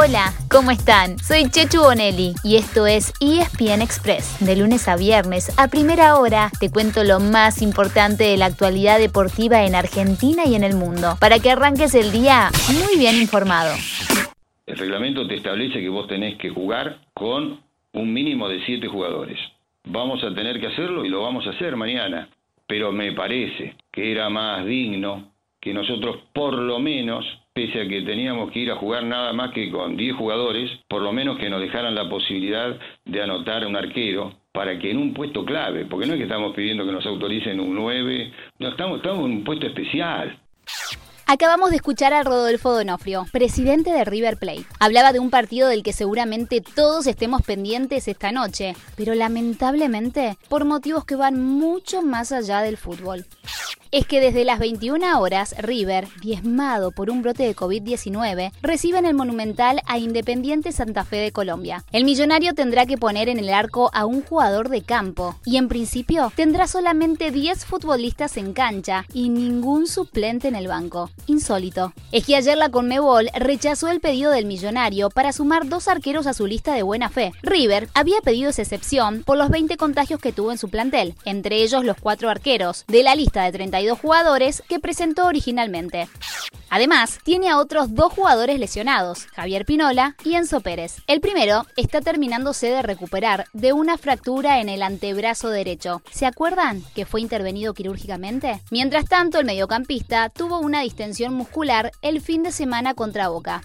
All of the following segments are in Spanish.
Hola, ¿cómo están? Soy Chechu Bonelli y esto es ESPN Express. De lunes a viernes, a primera hora, te cuento lo más importante de la actualidad deportiva en Argentina y en el mundo, para que arranques el día muy bien informado. El reglamento te establece que vos tenés que jugar con un mínimo de siete jugadores. Vamos a tener que hacerlo y lo vamos a hacer mañana. Pero me parece que era más digno que nosotros por lo menos pese a que teníamos que ir a jugar nada más que con 10 jugadores, por lo menos que nos dejaran la posibilidad de anotar un arquero para que en un puesto clave, porque no es que estamos pidiendo que nos autoricen un 9, no, estamos, estamos en un puesto especial. Acabamos de escuchar a Rodolfo Donofrio, presidente de River Plate. Hablaba de un partido del que seguramente todos estemos pendientes esta noche, pero lamentablemente por motivos que van mucho más allá del fútbol es que desde las 21 horas River, diezmado por un brote de COVID-19, recibe en el Monumental a Independiente Santa Fe de Colombia. El millonario tendrá que poner en el arco a un jugador de campo y en principio tendrá solamente 10 futbolistas en cancha y ningún suplente en el banco. Insólito. Es que ayer la Conmebol rechazó el pedido del millonario para sumar dos arqueros a su lista de buena fe. River había pedido esa excepción por los 20 contagios que tuvo en su plantel, entre ellos los cuatro arqueros. De la lista de 30 jugadores que presentó originalmente. Además, tiene a otros dos jugadores lesionados, Javier Pinola y Enzo Pérez. El primero está terminándose de recuperar de una fractura en el antebrazo derecho. ¿Se acuerdan que fue intervenido quirúrgicamente? Mientras tanto, el mediocampista tuvo una distensión muscular el fin de semana contra Boca.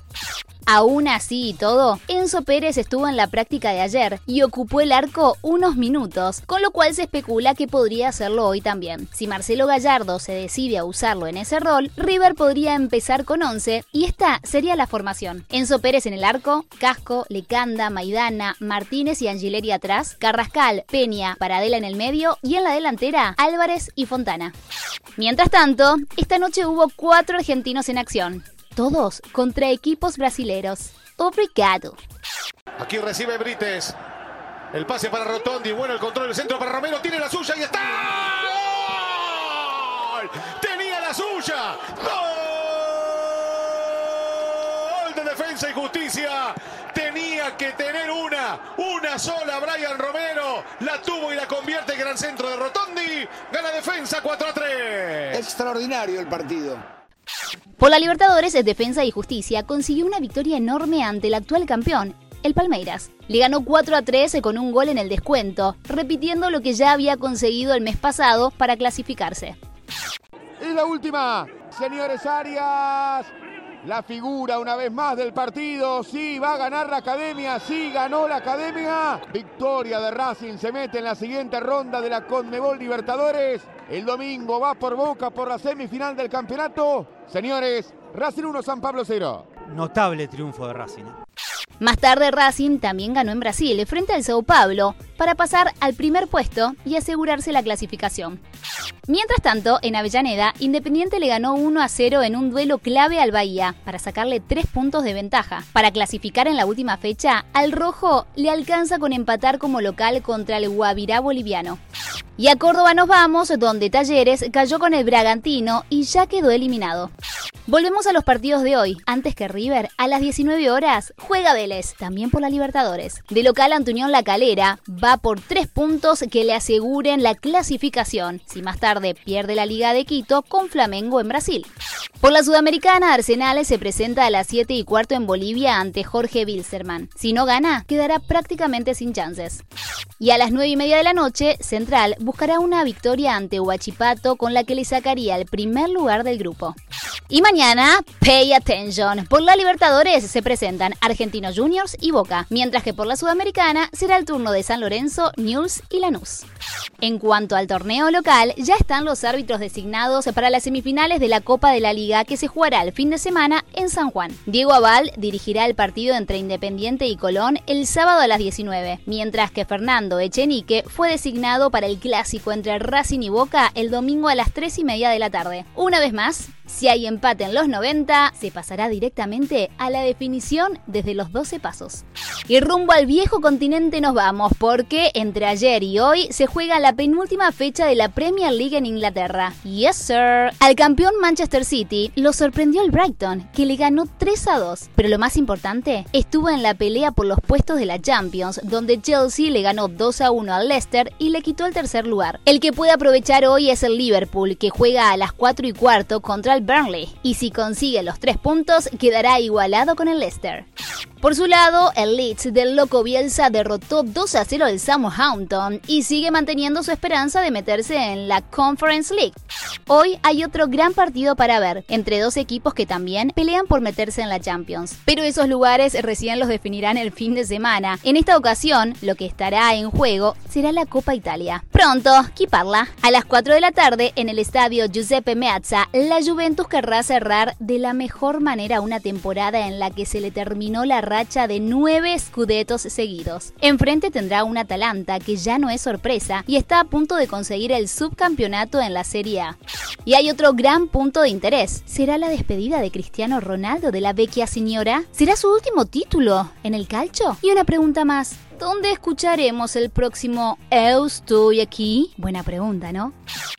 Aún así y todo, Enzo Pérez estuvo en la práctica de ayer y ocupó el arco unos minutos, con lo cual se especula que podría hacerlo hoy también. Si Marcelo Gallardo se decide a usarlo en ese rol, River podría empezar con 11 y esta sería la formación. Enzo Pérez en el arco, Casco, Lecanda, Maidana, Martínez y Angileri atrás, Carrascal, Peña, Paradela en el medio y en la delantera Álvarez y Fontana. Mientras tanto, esta noche hubo cuatro argentinos en acción todos contra equipos brasileros. Obrigado. Aquí recibe Brites. El pase para Rotondi. Bueno, el control del centro para Romero. Tiene la suya y está. ¡Gol! Tenía la suya. ¡Gol! De defensa y justicia. Tenía que tener una. Una sola. Brian Romero. La tuvo y la convierte. Gran centro de Rotondi. Gana defensa 4 a 3. Extraordinario el partido. Por la Libertadores, Defensa y Justicia consiguió una victoria enorme ante el actual campeón, el Palmeiras. Le ganó 4 a 3 con un gol en el descuento, repitiendo lo que ya había conseguido el mes pasado para clasificarse. Y la última, señores Arias. La figura una vez más del partido. Sí, va a ganar la academia. Sí, ganó la academia. Victoria de Racing se mete en la siguiente ronda de la Conmebol Libertadores. El domingo va por boca por la semifinal del campeonato. Señores, Racing 1, San Pablo 0. Notable triunfo de Racing. ¿eh? Más tarde Racing también ganó en Brasil frente al Sao Paulo para pasar al primer puesto y asegurarse la clasificación. Mientras tanto, en Avellaneda, Independiente le ganó 1 a 0 en un duelo clave al Bahía para sacarle 3 puntos de ventaja. Para clasificar en la última fecha, al Rojo le alcanza con empatar como local contra el Guavirá boliviano. Y a Córdoba nos vamos, donde Talleres cayó con el Bragantino y ya quedó eliminado. Volvemos a los partidos de hoy. Antes que River, a las 19 horas, juega Vélez, también por la Libertadores. De local, Antunión La Calera va por tres puntos que le aseguren la clasificación, si más tarde pierde la Liga de Quito con Flamengo en Brasil. Por la Sudamericana, Arsenal se presenta a las 7 y cuarto en Bolivia ante Jorge Wilserman. Si no gana, quedará prácticamente sin chances. Y a las 9 y media de la noche, Central buscará una victoria ante Huachipato con la que le sacaría el primer lugar del grupo. Y mañana, pay attention. Por la Libertadores se presentan Argentinos Juniors y Boca, mientras que por la Sudamericana será el turno de San Lorenzo, News y Lanús. En cuanto al torneo local, ya están los árbitros designados para las semifinales de la Copa de la Liga que se jugará el fin de semana en San Juan. Diego Aval dirigirá el partido entre Independiente y Colón el sábado a las 19, mientras que Fernando Echenique fue designado para el clásico entre Racing y Boca el domingo a las 3 y media de la tarde. Una vez más, si hay empate en los 90, se pasará directamente a la definición desde los 12 pasos. Y rumbo al viejo continente nos vamos, porque entre ayer y hoy se juega la penúltima fecha de la Premier League en Inglaterra. Yes, sir. Al campeón Manchester City lo sorprendió el Brighton, que le ganó 3 a 2. Pero lo más importante, estuvo en la pelea por los puestos de la Champions, donde Chelsea le ganó 2 a 1 al Leicester y le quitó el tercer lugar. El que puede aprovechar hoy es el Liverpool, que juega a las 4 y cuarto contra Burnley. Y si consigue los 3 puntos, quedará igualado con el Leicester. Por su lado, el Leeds del Loco Bielsa derrotó 2 a 0 al Southampton y sigue manteniendo su esperanza de meterse en la Conference League. Hoy hay otro gran partido para ver, entre dos equipos que también pelean por meterse en la Champions. Pero esos lugares recién los definirán el fin de semana. En esta ocasión, lo que estará en juego será la Copa Italia. Pronto, parla? A las 4 de la tarde, en el estadio Giuseppe Meazza, la Juventus querrá cerrar de la mejor manera una temporada en la que se le terminó la racha de nueve scudetos seguidos. Enfrente tendrá un Atalanta que ya no es sorpresa y está a punto de conseguir el subcampeonato en la Serie A. Y hay otro gran punto de interés. ¿Será la despedida de Cristiano Ronaldo de la vecchia señora? ¿Será su último título en el calcio? Y una pregunta más. ¿Dónde escucharemos el próximo Eu estoy aquí? Buena pregunta, ¿no?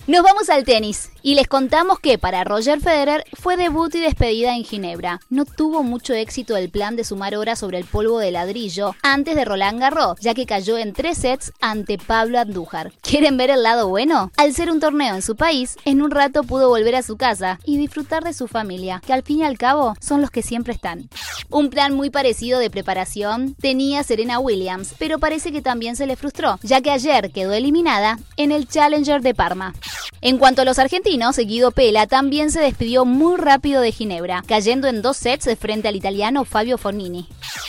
Nos vamos al tenis y les contamos que para Roger Federer fue debut y despedida en Ginebra. No tuvo mucho éxito el plan de sumar horas sobre el polvo de ladrillo antes de Roland Garros, ya que cayó en tres sets ante Pablo Andújar. ¿Quieren ver el lado bueno? Al ser un torneo en su país, en un rato pudo volver a su casa y disfrutar de su familia, que al fin y al cabo son los que siempre están. Un plan muy parecido de preparación tenía Serena Williams, pero parece que también se le frustró, ya que ayer quedó eliminada en el Challenger de Parma. En cuanto a los argentinos, Guido Pela también se despidió muy rápido de Ginebra, cayendo en dos sets frente al italiano Fabio Fornini.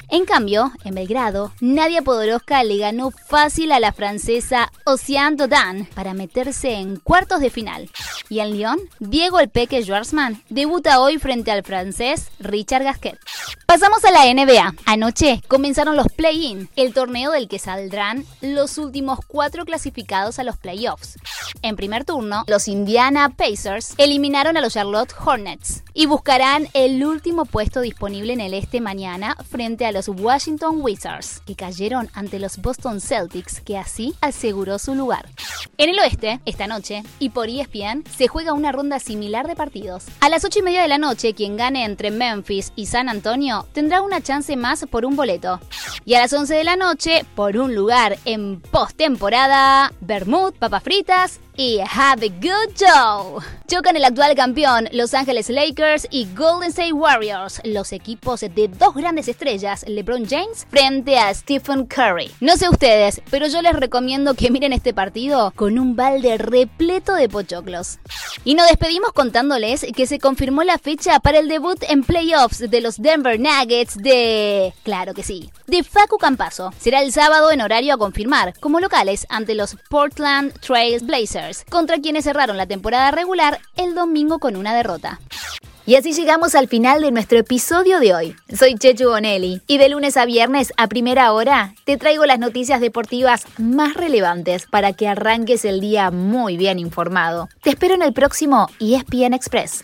En cambio, en Belgrado, Nadia Podoroska le ganó fácil a la francesa Oceane Dodin para meterse en cuartos de final. Y en Lyon, Diego El Peque Schwarzman debuta hoy frente al francés Richard Gasquet. Pasamos a la NBA. Anoche comenzaron los play-in, el torneo del que saldrán los últimos cuatro clasificados a los playoffs. En primer turno, los Indiana Pacers eliminaron a los Charlotte Hornets y buscarán el último puesto disponible en el este mañana frente a los Washington Wizards, que cayeron ante los Boston Celtics, que así aseguró su lugar. En el oeste, esta noche, y por ESPN, se juega una ronda similar de partidos. A las 8 y media de la noche, quien gane entre Memphis y San Antonio tendrá una chance más por un boleto. Y a las 11 de la noche, por un lugar en postemporada, Bermud, papas fritas y Have a Good Joe. Chocan el actual campeón, Los Ángeles Lakers y Golden State Warriors, los equipos de dos grandes estrellas, LeBron James frente a Stephen Curry. No sé ustedes, pero yo les recomiendo que miren este partido con un balde repleto de pochoclos. Y nos despedimos contándoles que se confirmó la fecha para el debut en playoffs de los Denver Nuggets de... Claro que sí, de Facu Campaso. Será el sábado en horario a confirmar, como locales ante los Portland Trail Blazers, contra quienes cerraron la temporada regular el domingo con una derrota. Y así llegamos al final de nuestro episodio de hoy. Soy Chechu Bonelli y de lunes a viernes a primera hora te traigo las noticias deportivas más relevantes para que arranques el día muy bien informado. Te espero en el próximo ESPN Express.